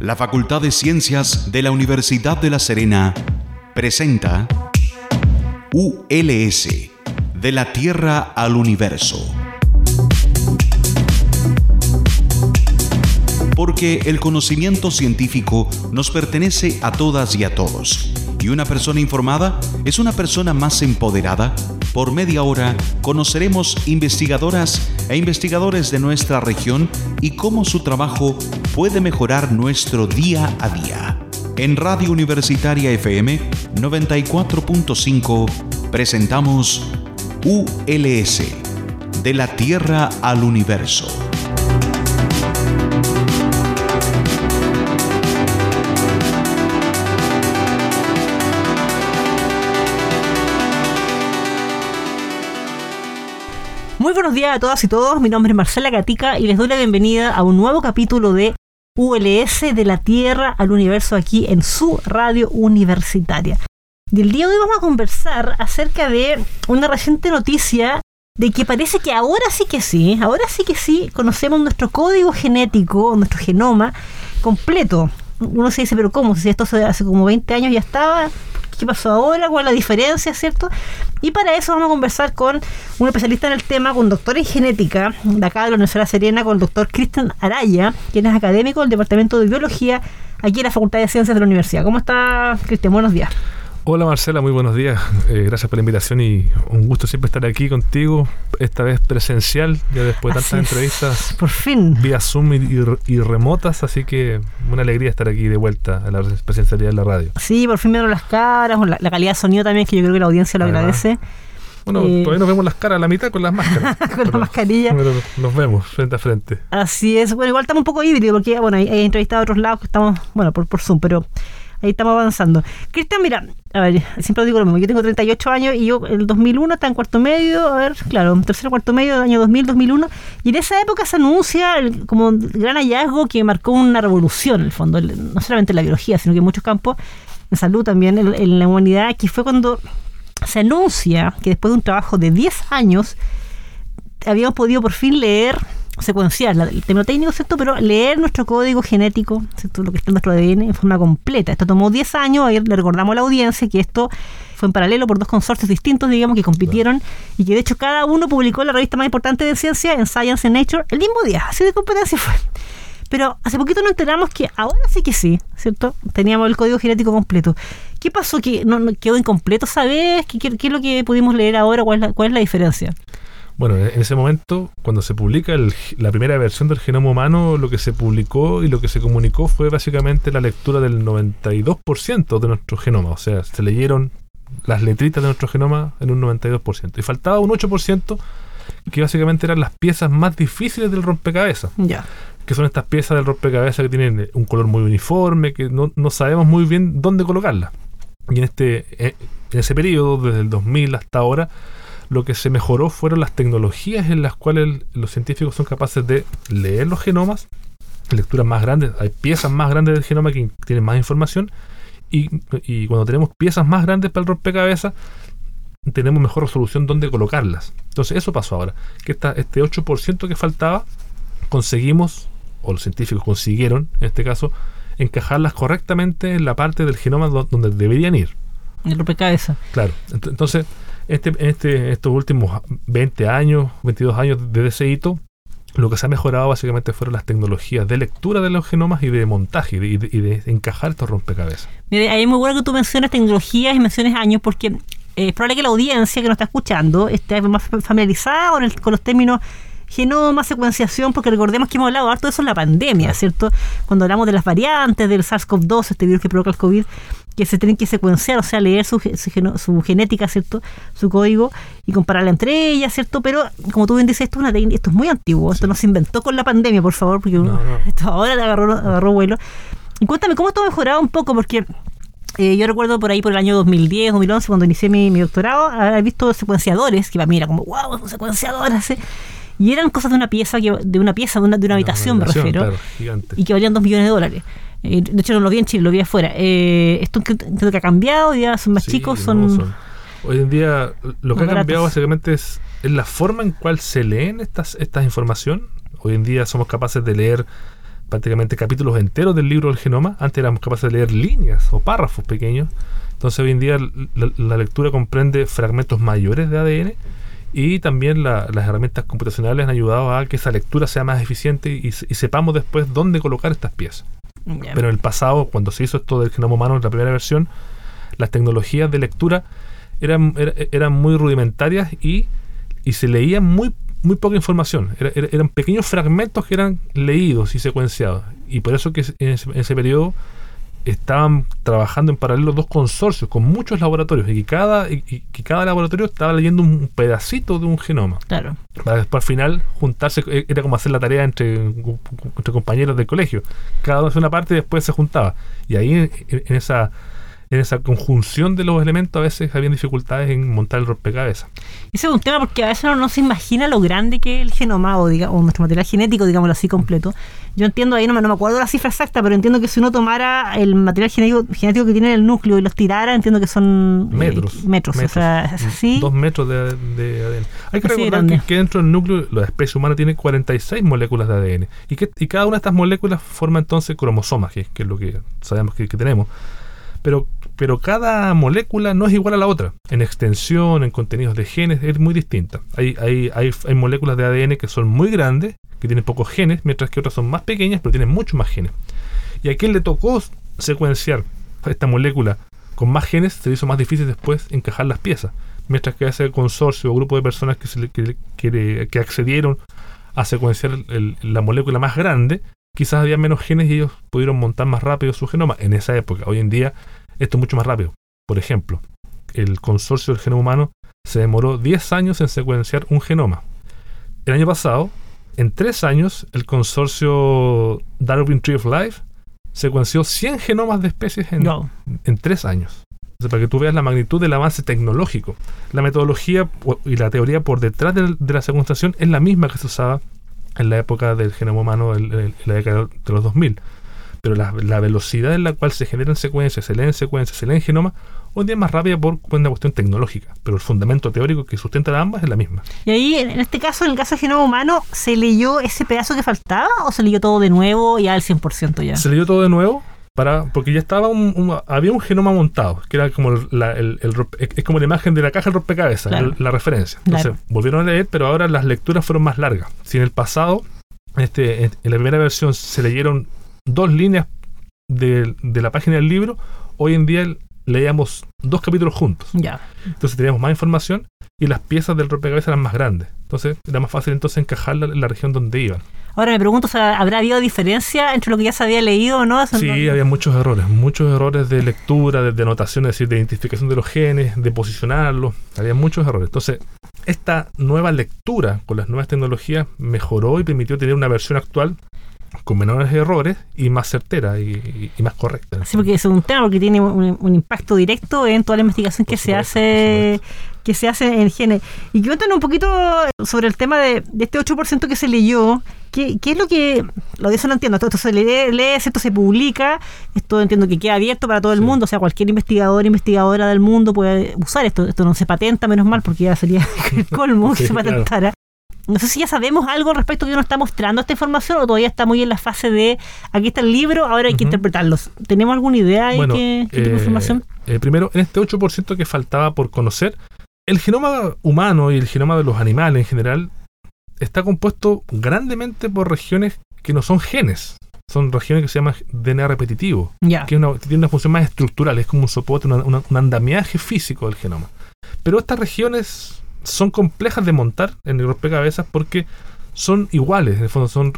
La Facultad de Ciencias de la Universidad de La Serena presenta ULS, de la Tierra al Universo. Porque el conocimiento científico nos pertenece a todas y a todos. Y una persona informada es una persona más empoderada. Por media hora conoceremos investigadoras e investigadores de nuestra región y cómo su trabajo puede mejorar nuestro día a día. En Radio Universitaria FM 94.5 presentamos ULS, de la Tierra al Universo. Muy buenos días a todas y todos, mi nombre es Marcela Gatica y les doy la bienvenida a un nuevo capítulo de ULS de la Tierra al Universo aquí en su radio universitaria. Y el día de hoy vamos a conversar acerca de una reciente noticia de que parece que ahora sí que sí, ahora sí que sí conocemos nuestro código genético, nuestro genoma completo. Uno se dice, pero ¿cómo? Si esto hace como 20 años ya estaba, qué pasó ahora, cuál es la diferencia, ¿cierto? Y para eso vamos a conversar con un especialista en el tema, con doctor en genética de acá de la Universidad Serena, con el doctor Cristian Araya, quien es académico del Departamento de Biología aquí en la Facultad de Ciencias de la Universidad. ¿Cómo está, Cristian? Buenos días. Hola Marcela, muy buenos días. Eh, gracias por la invitación y un gusto siempre estar aquí contigo, esta vez presencial, ya después de tantas entrevistas. Por fin. Vía Zoom y, remotas, así que una alegría estar aquí de vuelta a la presencialidad de la radio. Sí, por fin vieron las caras, la, calidad de sonido también, que yo creo que la audiencia lo agradece. Bueno, eh, todavía nos vemos las caras a la mitad con las máscaras. con la mascarilla. Pero nos vemos frente a frente. Así es. Bueno, igual estamos un poco híbridos porque, bueno, hay, entrevistado a otros lados que estamos, bueno, por, por Zoom, pero ahí estamos avanzando. Cristian, mira, a ver, siempre digo lo mismo, yo tengo 38 años y yo el 2001 estaba en cuarto medio, a ver, claro, tercero cuarto medio del año 2000, 2001, y en esa época se anuncia como gran hallazgo que marcó una revolución en el fondo, no solamente en la biología, sino que en muchos campos, en salud también, en, la humanidad, que fue cuando se anuncia que después de un trabajo de 10 años, habíamos podido por fin leer secuenciar, el término técnico, ¿cierto? Pero leer nuestro código genético, ¿cierto? Lo que está en nuestro ADN en forma completa. Esto tomó 10 años, le recordamos a la audiencia que esto fue en paralelo por dos consorcios distintos, digamos, que compitieron y que de hecho cada uno publicó la revista más importante de ciencia en Science and Nature el mismo día, así de competencia fue. Pero hace poquito nos enteramos que ahora sí que sí, ¿cierto? Teníamos el código genético completo. ¿Qué pasó? ¿Que no, quedó incompleto? ¿Sabes? ¿Qué, ¿Qué, es lo que pudimos leer ahora? ¿Cuál es la, cuál es la diferencia? Bueno, en ese momento, cuando se publica la primera versión del genoma humano, lo que se publicó y lo que se comunicó fue básicamente la lectura del 92% de nuestro genoma. O sea, se leyeron las letritas de nuestro genoma en un 92%. Y faltaba un 8% que básicamente eran las piezas más difíciles del rompecabezas. Ya. Que son estas piezas del rompecabezas que tienen un color muy uniforme, que no, no sabemos muy bien dónde colocarlas. Y en, este, eh, en ese periodo, desde el 2000 hasta ahora, lo que se mejoró fueron las tecnologías en las cuales los científicos son capaces de leer los genomas, lecturas más grandes, hay piezas más grandes del genoma que tienen más información, y, cuando tenemos piezas más grandes para el rompecabezas, tenemos mejor resolución donde colocarlas. Entonces eso pasó ahora, que esta, este 8% que faltaba, conseguimos, o los científicos consiguieron, en este caso, encajarlas correctamente en la parte del genoma donde deberían ir. El rompecabezas. Claro. Entonces, este, este, estos últimos 20 años, 22 años de ese hito, lo que se ha mejorado básicamente fueron las tecnologías de lectura de los genomas y de montaje y de, encajar estos rompecabezas. Mire, ahí es muy bueno que tú menciones tecnologías y menciones años porque eh, es probable que la audiencia que nos está escuchando esté más familiarizada con, con los términos genoma, secuenciación, porque recordemos que hemos hablado harto de eso en la pandemia, ¿cierto? Cuando hablamos de las variantes del SARS-CoV-2, este virus que provoca el COVID, que se tienen que secuenciar, o sea, leer su, su, genética, ¿cierto? Su código y compararla entre ellas, ¿cierto? Pero, como tú bien dices, esto es, una esto es muy antiguo, esto no se inventó con la pandemia, por favor, porque esto ahora agarró, agarró vuelo. Y cuéntame, ¿cómo esto ha mejorado un poco? Porque eh, yo recuerdo por ahí por el año 2010, 2011, cuando inicié mi, doctorado, haber visto secuenciadores, que para mí era como, wow, secuenciadores, ¿eh? Y eran cosas de una pieza, que, de una pieza, de una, de una habitación, me refiero. y que valían dos millones de dólares. Eh, de hecho, no lo vi en Chile, lo vi afuera. Eh, esto creo que ha cambiado, ya son más chicos, son, Hoy en día, lo que ha cambiado básicamente es, la forma en cual se leen estas, estas información. Hoy en día somos capaces de leer prácticamente capítulos enteros del libro del genoma. Antes éramos capaces de leer líneas o párrafos pequeños. Entonces hoy en día la, la lectura comprende fragmentos mayores de ADN y también la- las herramientas computacionales han ayudado a que esa lectura sea más eficiente y, se- y sepamos después dónde colocar estas piezas. Pero en el pasado, cuando se hizo esto del genoma humano en la primera versión, las tecnologías de lectura eran, era- eran muy rudimentarias y, y se leía muy, muy poca información. Era- era- eran pequeños fragmentos que eran leídos y secuenciados. Y por eso que en ese, en ese periodo estaban trabajando en paralelo dos consorcios con muchos laboratorios y que cada, y- que cada laboratorio estaba leyendo un pedacito de un genoma Claro. para después al final juntarse, eh, era como hacer la tarea entre, entre compañeros del colegio. Cada uno hacía una parte y después se juntaba. Y ahí en, en esa en esa conjunción de los elementos a veces habían dificultades en montar el rompecabezas. Ese es un tema porque a veces uno no se imagina lo grande que es el genoma o, diga- o nuestro material genético, digámoslo así, completo. Yo entiendo, ahí no me, no me acuerdo la cifra exacta, pero entiendo que si uno tomara el material genético, genético que tiene en el núcleo y los tirara, entiendo que son eh, Metros. metros. O sea, es así. Dos metros de, de ADN. Hay que Así recordar que, que dentro del núcleo la especie humana tiene 46 moléculas de ADN. Y, que, y cada una de estas moléculas forma entonces cromosomas, que, que es lo que sabemos que, que tenemos. Pero, pero cada molécula no es igual a la otra. En extensión, en contenidos de genes, es muy distinta. Hay, hay, hay, hay moléculas de ADN que son muy grandes, que tienen pocos genes, mientras que otras son más pequeñas, pero tienen muchos más genes. Y a quien le tocó secuenciar esta molécula con más genes, se le hizo más difícil después encajar las piezas. Mientras que ese consorcio o grupo de personas que, se le- que, que accedieron a secuenciar la molécula más grande, quizás había menos genes y ellos pudieron montar más rápido su genoma en esa época. Hoy en día esto es mucho más rápido. Por ejemplo, el consorcio del genoma humano se demoró 10 años en secuenciar un genoma. El año pasado, en 3 años, el consorcio Darwin Tree of Life secuenció 100 genomas de especies en, Wow. en 3 años. Entonces, para que tú veas la magnitud del avance tecnológico. La metodología y la teoría por detrás del- de, la secuenciación es la misma que se usaba en la época del genoma humano, en, en la década de los 2000. Pero la, la velocidad en la cual se generan secuencias, se leen secuencias, se leen genomas, hoy en día es más rápida por una cuestión tecnológica. Pero el fundamento teórico que sustenta ambas es la misma. Y ahí, en este caso, en el caso del genoma humano, ¿se leyó ese pedazo que faltaba o se leyó todo de nuevo ya al 100% ya? Se leyó todo de nuevo para porque ya estaba un, un- había un genoma montado, que era como la, el- el rompe- es como la imagen de la caja del rompecabezas, Claro. el- la referencia. Entonces, Claro. volvieron a leer, pero ahora las lecturas fueron más largas. Si en el pasado, este, en la primera versión se leyeron dos líneas de, de la página del libro, hoy en día leíamos dos capítulos juntos. Ya. Entonces teníamos más información y las piezas del rompecabezas eran más grandes. Entonces era más fácil entonces encajarla en la región donde iban. Ahora me pregunto, o sea, ¿habrá habido diferencia entre lo que ya se había leído o no? Sí, había muchos errores, muchos errores de lectura, de, de anotación, es decir, de identificación de los genes, de posicionarlos, había muchos errores. Entonces, esta nueva lectura con las nuevas tecnologías mejoró y permitió tener una versión actual con menores errores y más certera y, más correcta. Sí, porque es un tema porque tiene un, un impacto directo en toda la investigación que se hace que se hace en genes. Y cuéntanos un poquito sobre el tema de, de este 8% que se leyó. ¿Qué, qué es lo que.? Lo de eso no entiendo. Esto, esto se lee, lee, esto se publica. Esto entiendo que queda abierto para todo el Sí. mundo. O sea, cualquier investigador, investigadora del mundo puede usar esto. Esto no se patenta, menos mal, porque ya sería el colmo que se patentara. No sé si ya sabemos algo respecto que nos está mostrando esta información o todavía está muy en la fase de aquí está el libro, ahora hay que Ujú. interpretarlos. ¿Tenemos alguna idea de Bueno, qué, qué tipo de eh, información? eh, primero, en este 8% que faltaba por conocer, el genoma humano y el genoma de los animales en general está compuesto grandemente por regiones que no son genes. Son regiones que se llaman DNA repetitivo, Ya. que una- tiene una función más estructural, es como un soporte, una- una- un andamiaje físico del genoma. Pero estas regiones son complejas de montar en el rompecabezas porque son iguales, en el fondo son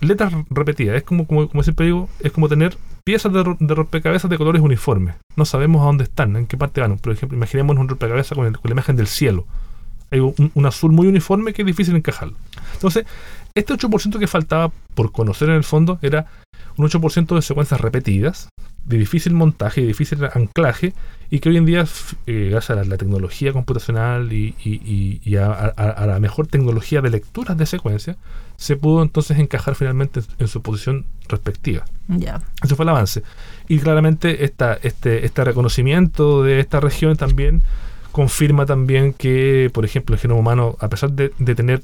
letras repetidas. Es como, como, como siempre digo, es como tener piezas de, ro- de rompecabezas de colores uniformes. No sabemos a dónde están, en qué parte van. Por ejemplo, imaginemos un rompecabezas con la imagen del cielo. Hay un, un azul muy uniforme que es difícil encajarlo. Entonces, este 8% que faltaba por conocer en el fondo era un 8% de secuencias repetidas, de difícil montaje, de difícil anclaje, y que hoy en día, eh, gracias a la, la tecnología computacional y, y- y- y a, a- a la mejor tecnología de lecturas de secuencia, se pudo entonces encajar finalmente en, en su posición respectiva. Ya. Eso fue el avance. Y claramente esta, este, este reconocimiento de esta región también confirma también que, por ejemplo, el genoma humano, a pesar de, de tener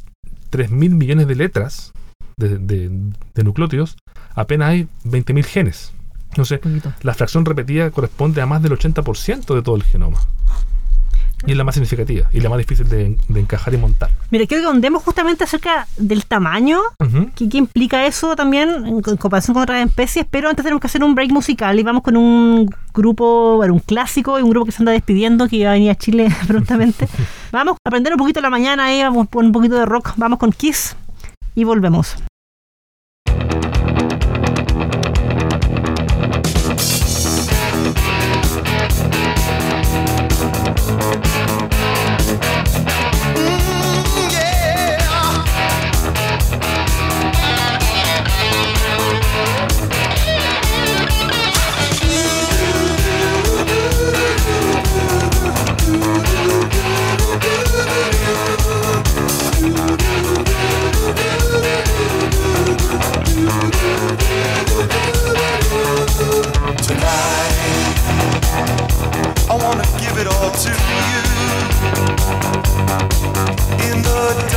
3.000 millones de letras de, de- de nucleótidos, apenas hay 20.000 genes. Entonces, Poquito. la fracción repetida corresponde a más del 80% de todo el genoma. Y es la más significativa y la más difícil de, de encajar y montar. Mira, quiero que ondemos justamente acerca del tamaño Ujú. ¿Qué, qué implica eso también en comparación con otras especies? Pero antes tenemos que hacer un break musical y vamos con un grupo, bueno, un clásico y un grupo que se anda despidiendo, que va a venir a Chile prontamente. vamos a aprender un poquito la mañana ahí, vamos con un poquito de rock, vamos con Kiss y volvemos. To you. In the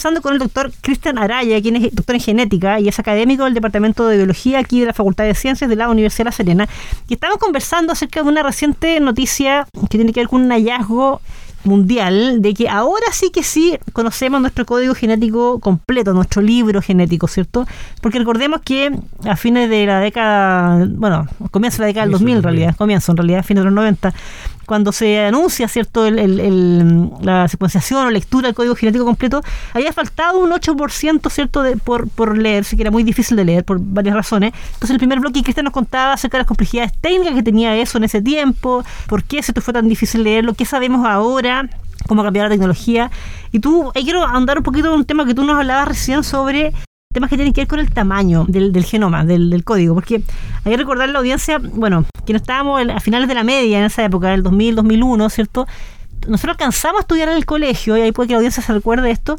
conversando con el doctor Cristian Araya, quien es doctor en genética y es académico del Departamento de Biología aquí de la Facultad de Ciencias de la Universidad de La Serena. Y estamos conversando acerca de una reciente noticia que tiene que ver con un hallazgo mundial de que ahora sí que sí conocemos nuestro código genético completo, nuestro libro genético, ¿cierto? Porque recordemos que a fines de la década, bueno, comienzo de la década del Inicio 2000 en del 2000. realidad, comienzo en realidad, a fines de los 90, cuando se anuncia, ¿cierto?, el- la secuenciación o lectura del código genético completo, había faltado un 8%, ¿cierto?, de, por, por leerse, que era muy difícil de leer por varias razones. Entonces, el primer bloque, Cristian nos contaba acerca de las complejidades técnicas que tenía eso en ese tiempo, por qué esto fue tan difícil leerlo, qué sabemos ahora, cómo ha cambiado la tecnología. Y tú, ahí quiero ahondar un poquito en un tema que tú nos hablabas recién sobre temas que tienen que ver con el tamaño del, del genoma, del, del código, porque hay que recordar la audiencia, bueno, que no estábamos a finales de la media en esa época, del 2000, 2001, ¿cierto? Nosotros alcanzamos a estudiar en el colegio, y ahí puede que la audiencia se recuerde esto,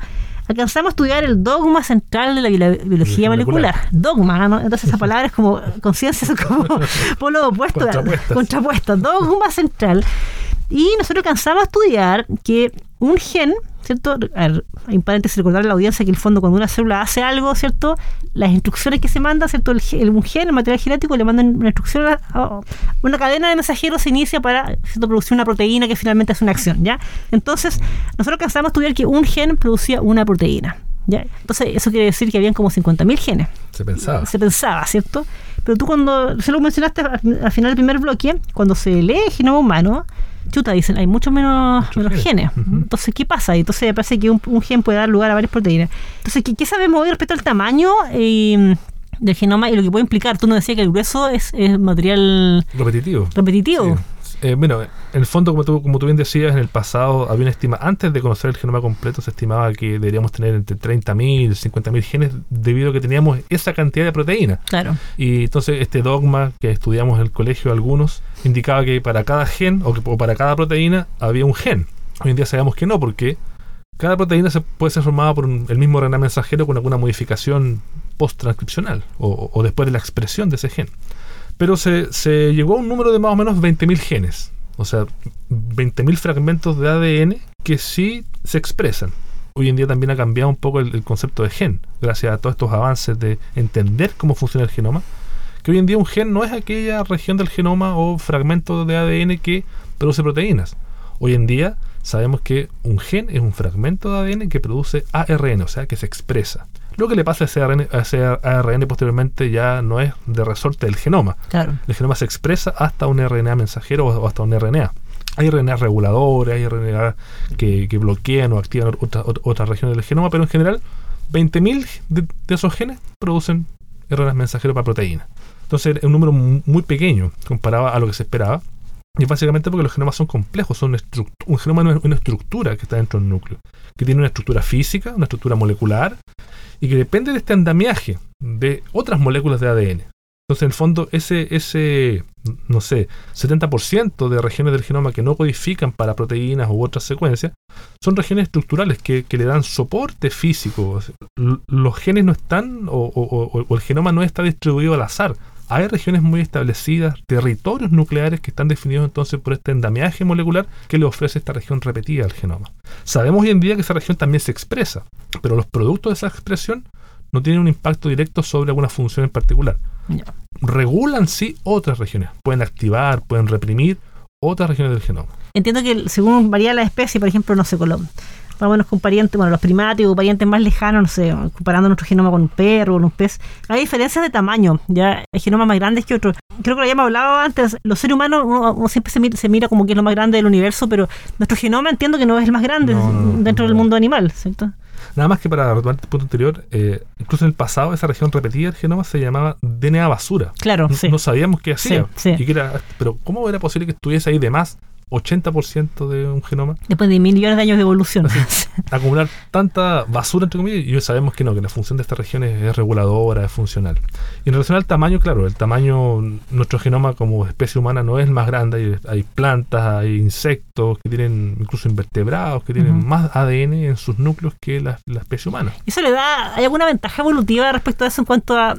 alcanzamos a estudiar el dogma central de la bio- biología molecular. molecular. Dogma, ¿no? Entonces esa palabra es como conciencia, son como polos opuestos. Contrapuestas. Contrapuestos. Dogma central. Y nosotros alcanzamos a estudiar que un gen, ¿cierto? A ver, hay un paréntesis recordar a la audiencia que el fondo cuando una célula hace algo, ¿cierto? Las instrucciones que se mandan, ¿cierto? El, un gen, el material genético, le mandan una instrucción, a- a- una cadena de mensajeros se inicia para ¿cierto? producir una proteína que finalmente hace una acción, ¿ya? Entonces, nosotros alcanzamos a estudiar que un gen producía una proteína. ¿Ya? Entonces, eso quiere decir que habían como 50.000 genes Se pensaba. se pensaba, ¿cierto? Pero tú cuando, se lo mencionaste al al final del primer bloque, cuando se lee el genoma humano, chuta, dicen, hay mucho menos, menos genes. Entonces, ¿qué pasa? ahí? Entonces, me parece que un, un gen puede dar lugar a varias proteínas. Entonces, ¿qué, qué sabemos hoy respecto al tamaño eh, del genoma y lo que puede implicar? Tú nos decías que el grueso es, es material Repetitivo. repetitivo. Sí. Eh, bueno, en el fondo, como tú, como tú bien decías, en el pasado había una estima, antes de conocer el genoma completo, se estimaba que deberíamos tener entre 30.000 y 50.000 genes debido a que teníamos esa cantidad de proteínas. Claro. Y entonces este dogma que estudiamos en el colegio algunos indicaba que para cada gen o, que, o para cada proteína había un gen. Hoy en día sabemos que no, porque cada proteína se puede ser formada por un- el mismo RNA mensajero con alguna modificación post-transcripcional o, o- o después de la expresión de ese gen. Pero se, llegó a un número de más o menos 20.000 genes, o sea, 20.000 fragmentos de ADN que sí se expresan. Hoy en día también ha cambiado un poco el, el concepto de gen, gracias a todos estos avances de entender cómo funciona el genoma. Que hoy en día un gen no es aquella región del genoma o fragmento de ADN que produce proteínas. Hoy en día sabemos que un gen es un fragmento de ADN que produce ARN, o sea, que se expresa. Lo que le pasa a ese ARN, a ese ARN posteriormente ya no es de resorte del genoma. Claro. El genoma se expresa hasta un RNA mensajero o hasta un RNA. Hay RNA reguladores, hay RNA que, que bloquean o activan otras, ot- otras regiones del genoma, pero en general 20.000 de, de esos genes producen RNA mensajeros para proteínas. Entonces es un número mu- muy pequeño comparado a lo que se esperaba. Y básicamente porque los genomas son complejos, son un genoma no es una estructura que está dentro del núcleo, que tiene una estructura física, una estructura molecular, y que depende de este andamiaje de otras moléculas de ADN. Entonces, en el fondo, ese, ese no sé, 70% de regiones del genoma que no codifican para proteínas u otras secuencias, son regiones estructurales que, que le dan soporte físico. Los genes no están, o- o- o el genoma no está distribuido al azar. Hay regiones muy establecidas, territorios nucleares que están definidos entonces por este endamiaje molecular que le ofrece esta región repetida al genoma. Sabemos hoy en día que esa región también se expresa, pero los productos de esa expresión no tienen un impacto directo sobre alguna función en particular. Regulan sí otras regiones, pueden activar, pueden reprimir otras regiones del genoma. Entiendo que según varía la especie, por ejemplo, no sé, con los, más o menos con parientes, bueno, los primates o parientes más lejanos, no sé, comparando nuestro genoma con un perro o con un pez, hay diferencias de tamaño, ya hay genomas más grandes que otros. Creo que lo habíamos hablado antes, los seres humanos, uno, uno siempre se mira, se mira como que es lo más grande del universo, pero nuestro genoma entiendo que no es el más grande No, no, no, dentro no. del mundo animal, ¿cierto? Nada más que para retomar el punto anterior, eh, incluso en el pasado esa región repetida del genoma se llamaba DNA basura. Claro, No- sí. No sabíamos qué hacía. Sí, sí. Y que era- pero ¿cómo era posible que estuviese ahí de más 80% de un genoma? Después de millones de años de evolución. acumular tanta basura, entre comillas, y hoy sabemos que no, que la función de estas regiones es reguladora, es funcional. Y en relación al tamaño, claro, el tamaño, nuestro genoma como especie humana no es el más grande, hay, hay plantas, hay insectos que tienen, incluso invertebrados, que tienen más ADN en sus núcleos que la, la especie humana. ¿Eso le da, hay alguna ventaja evolutiva respecto a eso en cuanto a,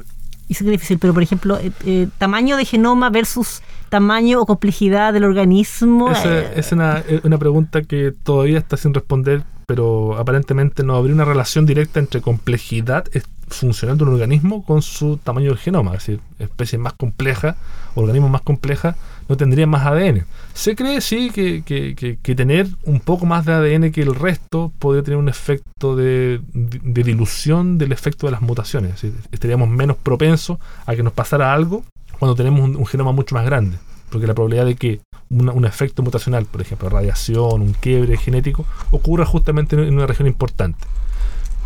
y sé que es difícil, pero por ejemplo, eh, eh, tamaño de genoma versus tamaño o complejidad del organismo? Esa eh, es una, es una pregunta que todavía está sin responder, pero aparentemente no habría una relación directa entre complejidad funcional de un organismo con su tamaño del genoma. Es decir, especies más complejas, organismos más complejas, no tendrían más ADN. Se cree, sí, que, que- que- que tener un poco más de ADN que el resto podría tener un efecto de, de- de dilución del efecto de las mutaciones. Es decir, estaríamos menos propensos a que nos pasara algo cuando tenemos un, un genoma mucho más grande. Porque la probabilidad de que una- un efecto mutacional, por ejemplo, radiación, un quiebre genético, ocurra justamente en, una región importante.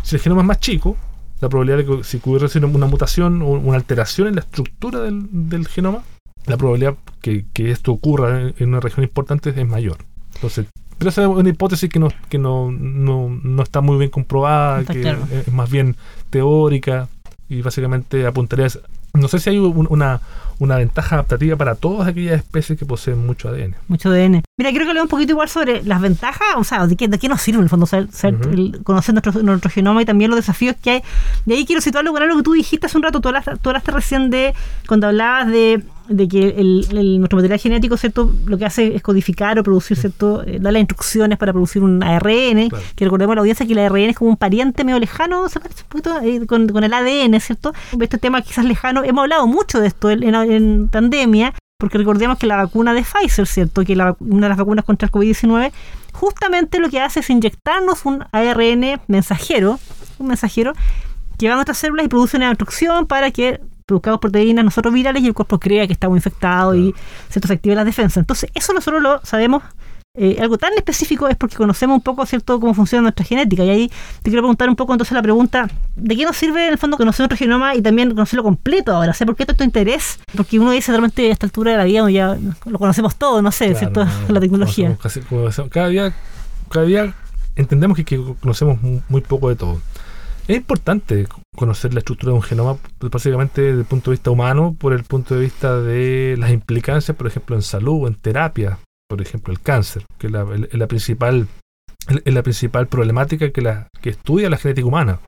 Si el genoma es más chico, la probabilidad de que si hubiese una mutación o una alteración en la estructura del, del genoma, la probabilidad que, que esto ocurra en, en una región importante es mayor. Entonces, pero esa es una hipótesis que no, que no, no, no está muy bien comprobada, Está que claro. es más bien teórica y básicamente apuntaría a... No sé si hay un- una, una ventaja adaptativa para todas aquellas especies que poseen mucho ADN. Mucho ADN. Mira, quiero que hablemos un poquito igual sobre las ventajas, o sea, de qué, de qué nos sirve en el fondo el- conocer nuestro, nuestro genoma y también los desafíos que hay. De ahí quiero situarlo con algo que tú dijiste hace un rato, tú hablaste, tú hablaste recién de, cuando hablabas de, de que el, el- nuestro material genético, ¿cierto? Lo que hace es codificar o producir, ¿cierto? Eh, dar las instrucciones para producir un ARN, Claro. que recordemos a la audiencia que el ARN es como un pariente medio lejano, se parece un poquito eh, con, con el ADN, ¿cierto? Este tema quizás lejano, hemos hablado mucho de esto en, en- en pandemia, porque recordemos que la vacuna de Pfizer, ¿cierto? Que la, una de las vacunas contra el COVID-19, justamente lo que hace es inyectarnos un ARN mensajero, un mensajero, que va a nuestras células y produce una instrucción para que produzcamos proteínas nosotros virales y el cuerpo crea que estamos infectados y se nos active las defensas. Entonces, eso nosotros lo sabemos. eh, algo tan específico es porque conocemos un poco cierto cómo funciona nuestra genética y ahí te quiero preguntar un poco entonces la pregunta ¿de qué nos sirve en el fondo conocer nuestro genoma y también conocerlo completo ahora? ¿Sé por qué tanto interés? Porque uno dice realmente a esta altura de la vida ya lo conocemos todo, no sé, Claro, ¿cierto? no, la tecnología. casi- cada día, cada día entendemos que, que conocemos mu- muy poco de todo. Es importante conocer la estructura de un genoma, básicamente desde el punto de vista humano, por el punto de vista de las implicancias, por ejemplo, en salud, en terapia, por ejemplo, el cáncer, que es la, principal, es la principal problemática que, estudia la genética humana.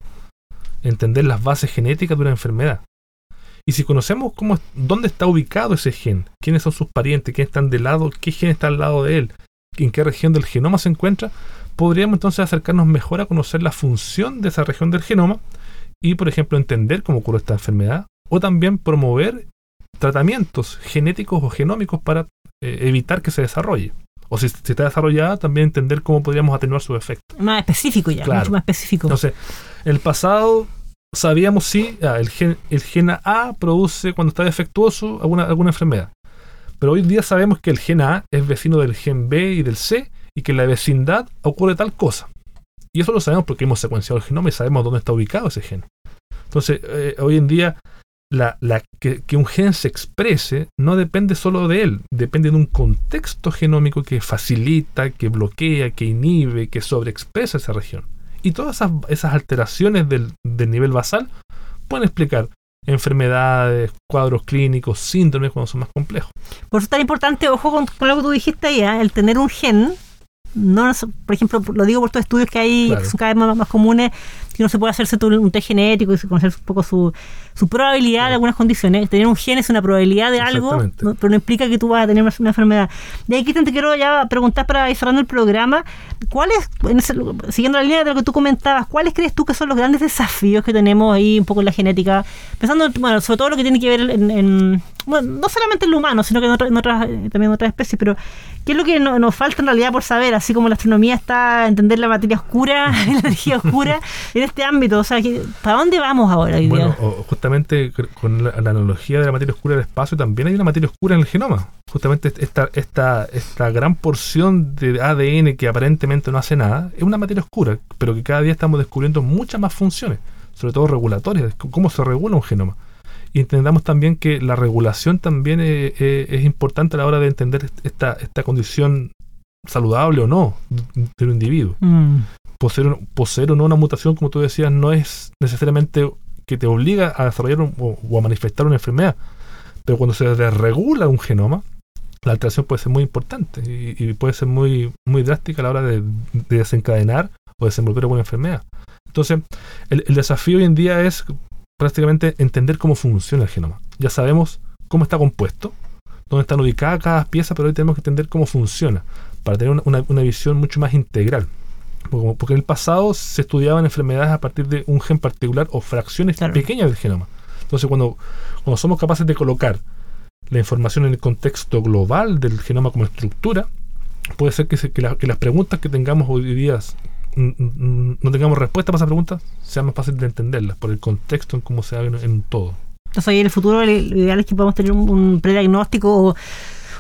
Entender las bases genéticas de una enfermedad. Y si conocemos cómo, dónde está ubicado ese gen, quiénes son sus parientes, quiénes están del lado, qué gen está al lado de él, en qué región del genoma se encuentra, podríamos entonces acercarnos mejor a conocer la función de esa región del genoma y, por ejemplo, entender cómo ocurre esta enfermedad o también promover tratamientos genéticos o genómicos para eh, evitar que se desarrolle. O si, si está desarrollada, también entender cómo podríamos atenuar sus efectos. Más específico ya, Claro. mucho más específico. Entonces, en el pasado sabíamos si ah, el, gen, el gen A produce cuando está defectuoso alguna, alguna enfermedad. Pero hoy día sabemos que el gen A es vecino del gen B y del C y que en la vecindad ocurre tal cosa. Y eso lo sabemos porque hemos secuenciado el genoma y sabemos dónde está ubicado ese gen. Entonces, eh, hoy en día, la, la- que, un gen se exprese no depende solo de él, depende de un contexto genómico que facilita, que bloquea, que inhibe, que sobreexpresa esa región. Y todas esas, alteraciones del, del nivel basal pueden explicar enfermedades, cuadros clínicos, síndromes cuando son más complejos. Por eso es tan importante, ojo con, con lo que tú dijiste ahí, ¿eh? el tener un gen. No, por ejemplo, lo digo por estos estudios que hay, Claro. que son cada vez más, más comunes, que uno se puede hacerse un test genético y conocer un poco su, su probabilidad de algunas condiciones. Tener un gen es una probabilidad de algo, no- pero no implica que tú vas a tener una, enfermedad. De ahí, Cristian, te quiero ya preguntar para ir cerrando el programa, ¿cuáles, siguiendo la línea de lo que tú comentabas, cuáles crees tú que son los grandes desafíos que tenemos ahí un poco en la genética? Pensando, bueno, sobre todo lo que tiene que ver en, en- bueno, no solamente en lo humano, sino que en, otras- en otras, eh, también en otras especies, pero ¿qué es lo que no- nos falta en realidad por saber? Así como la astronomía está a entender la materia oscura, la energía oscura, en este ámbito, o sea, ¿para dónde vamos ahora hoy Bueno, día? o- justamente con la, la analogía de la materia oscura del espacio, también hay una materia oscura en el genoma. Justamente esta, esta, esta gran porción de ADN que aparentemente no hace nada, es una materia oscura, pero que cada día estamos descubriendo muchas más funciones, sobre todo regulatorias, cómo se regula un genoma. Y entendamos también que la regulación también eh, eh, es importante a la hora de entender est- esta, esta condición saludable o no de un individuo Mm, poseer, poseer o no una mutación, como tú decías, no es necesariamente que te obliga a desarrollar un- o, a manifestar una enfermedad. Pero cuando se desregula un genoma, la alteración puede ser muy importante y, puede ser muy, muy drástica a la hora de, de desencadenar o desenvolver alguna enfermedad. Entonces, el, desafío hoy en día es prácticamente entender cómo funciona el genoma. Ya sabemos cómo está compuesto, dónde están ubicadas cada pieza, pero hoy tenemos que entender cómo funciona para tener una visión mucho más integral. Porque en el pasado se estudiaban enfermedades a partir de un gen particular o fracciones Claro. pequeñas del genoma. Entonces, cuando, cuando somos capaces de colocar la información en el contexto global del genoma como estructura, puede ser que, se- que la- que las preguntas que tengamos hoy día no tengamos respuesta para esas preguntas, sea más fácil de entenderlas por el contexto en cómo se da en, en todo. Entonces ahí en el futuro lo lo ideal es que podamos tener un, un prediagnóstico o,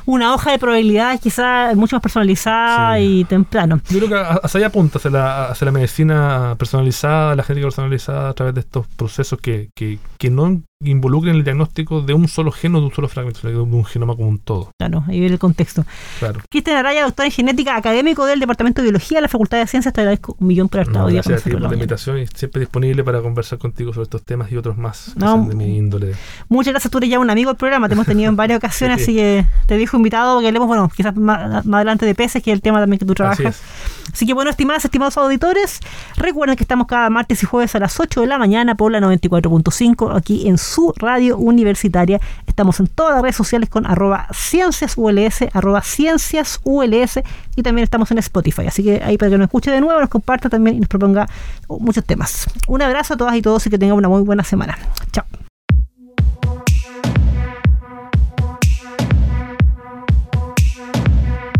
una hoja de probabilidades quizás mucho más personalizada Sí. y temprano. Yo creo que a- hacia allá apunta, hacia la, hacia la medicina personalizada, la genética personalizada a través de estos procesos que, que, que no involucren el diagnóstico de un solo gen o de un solo fragmento, de un genoma como un todo. Claro, ahí viene el contexto. Claro. Cristian Araya, doctor en genética, académico del Departamento de Biología de la Facultad de Ciencias, te agradezco un millón por haber estado No, gracias a ti nosotros por la invitación y siempre disponible para conversar contigo sobre estos temas y otros más No. de mi índole. Muchas gracias, tú eres ya un amigo del programa, te hemos tenido en varias ocasiones, Sí. así que te dejo invitado que hablemos, bueno, quizás más, más adelante de peces, que es el tema también que tú trabajas. Así que bueno, estimadas, estimados auditores, recuerden que estamos cada martes y jueves a las 8 de la mañana por la 94.5 aquí en su radio universitaria. Estamos en todas las redes sociales con arroba cienciasuls, arroba cienciasuls y también estamos en Spotify. Así que ahí para que nos escuche de nuevo, nos comparta también y nos proponga muchos temas. Un abrazo a todas y todos y que tengan una muy buena semana. Chao.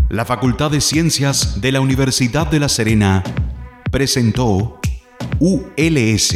La Facultad de Ciencias de la Universidad de La Serena presentó ULS,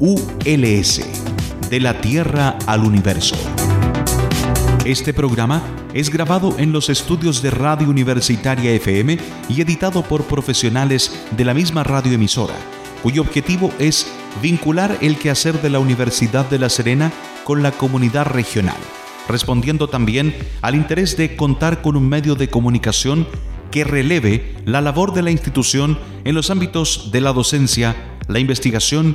ULS, de la Tierra al Universo. Este programa es grabado en los estudios de Radio Universitaria FM y editado por profesionales de la misma radioemisora, cuyo objetivo es vincular el quehacer de la Universidad de La Serena con la comunidad regional, respondiendo también al interés de contar con un medio de comunicación que releve la labor de la institución en los ámbitos de la docencia, la investigación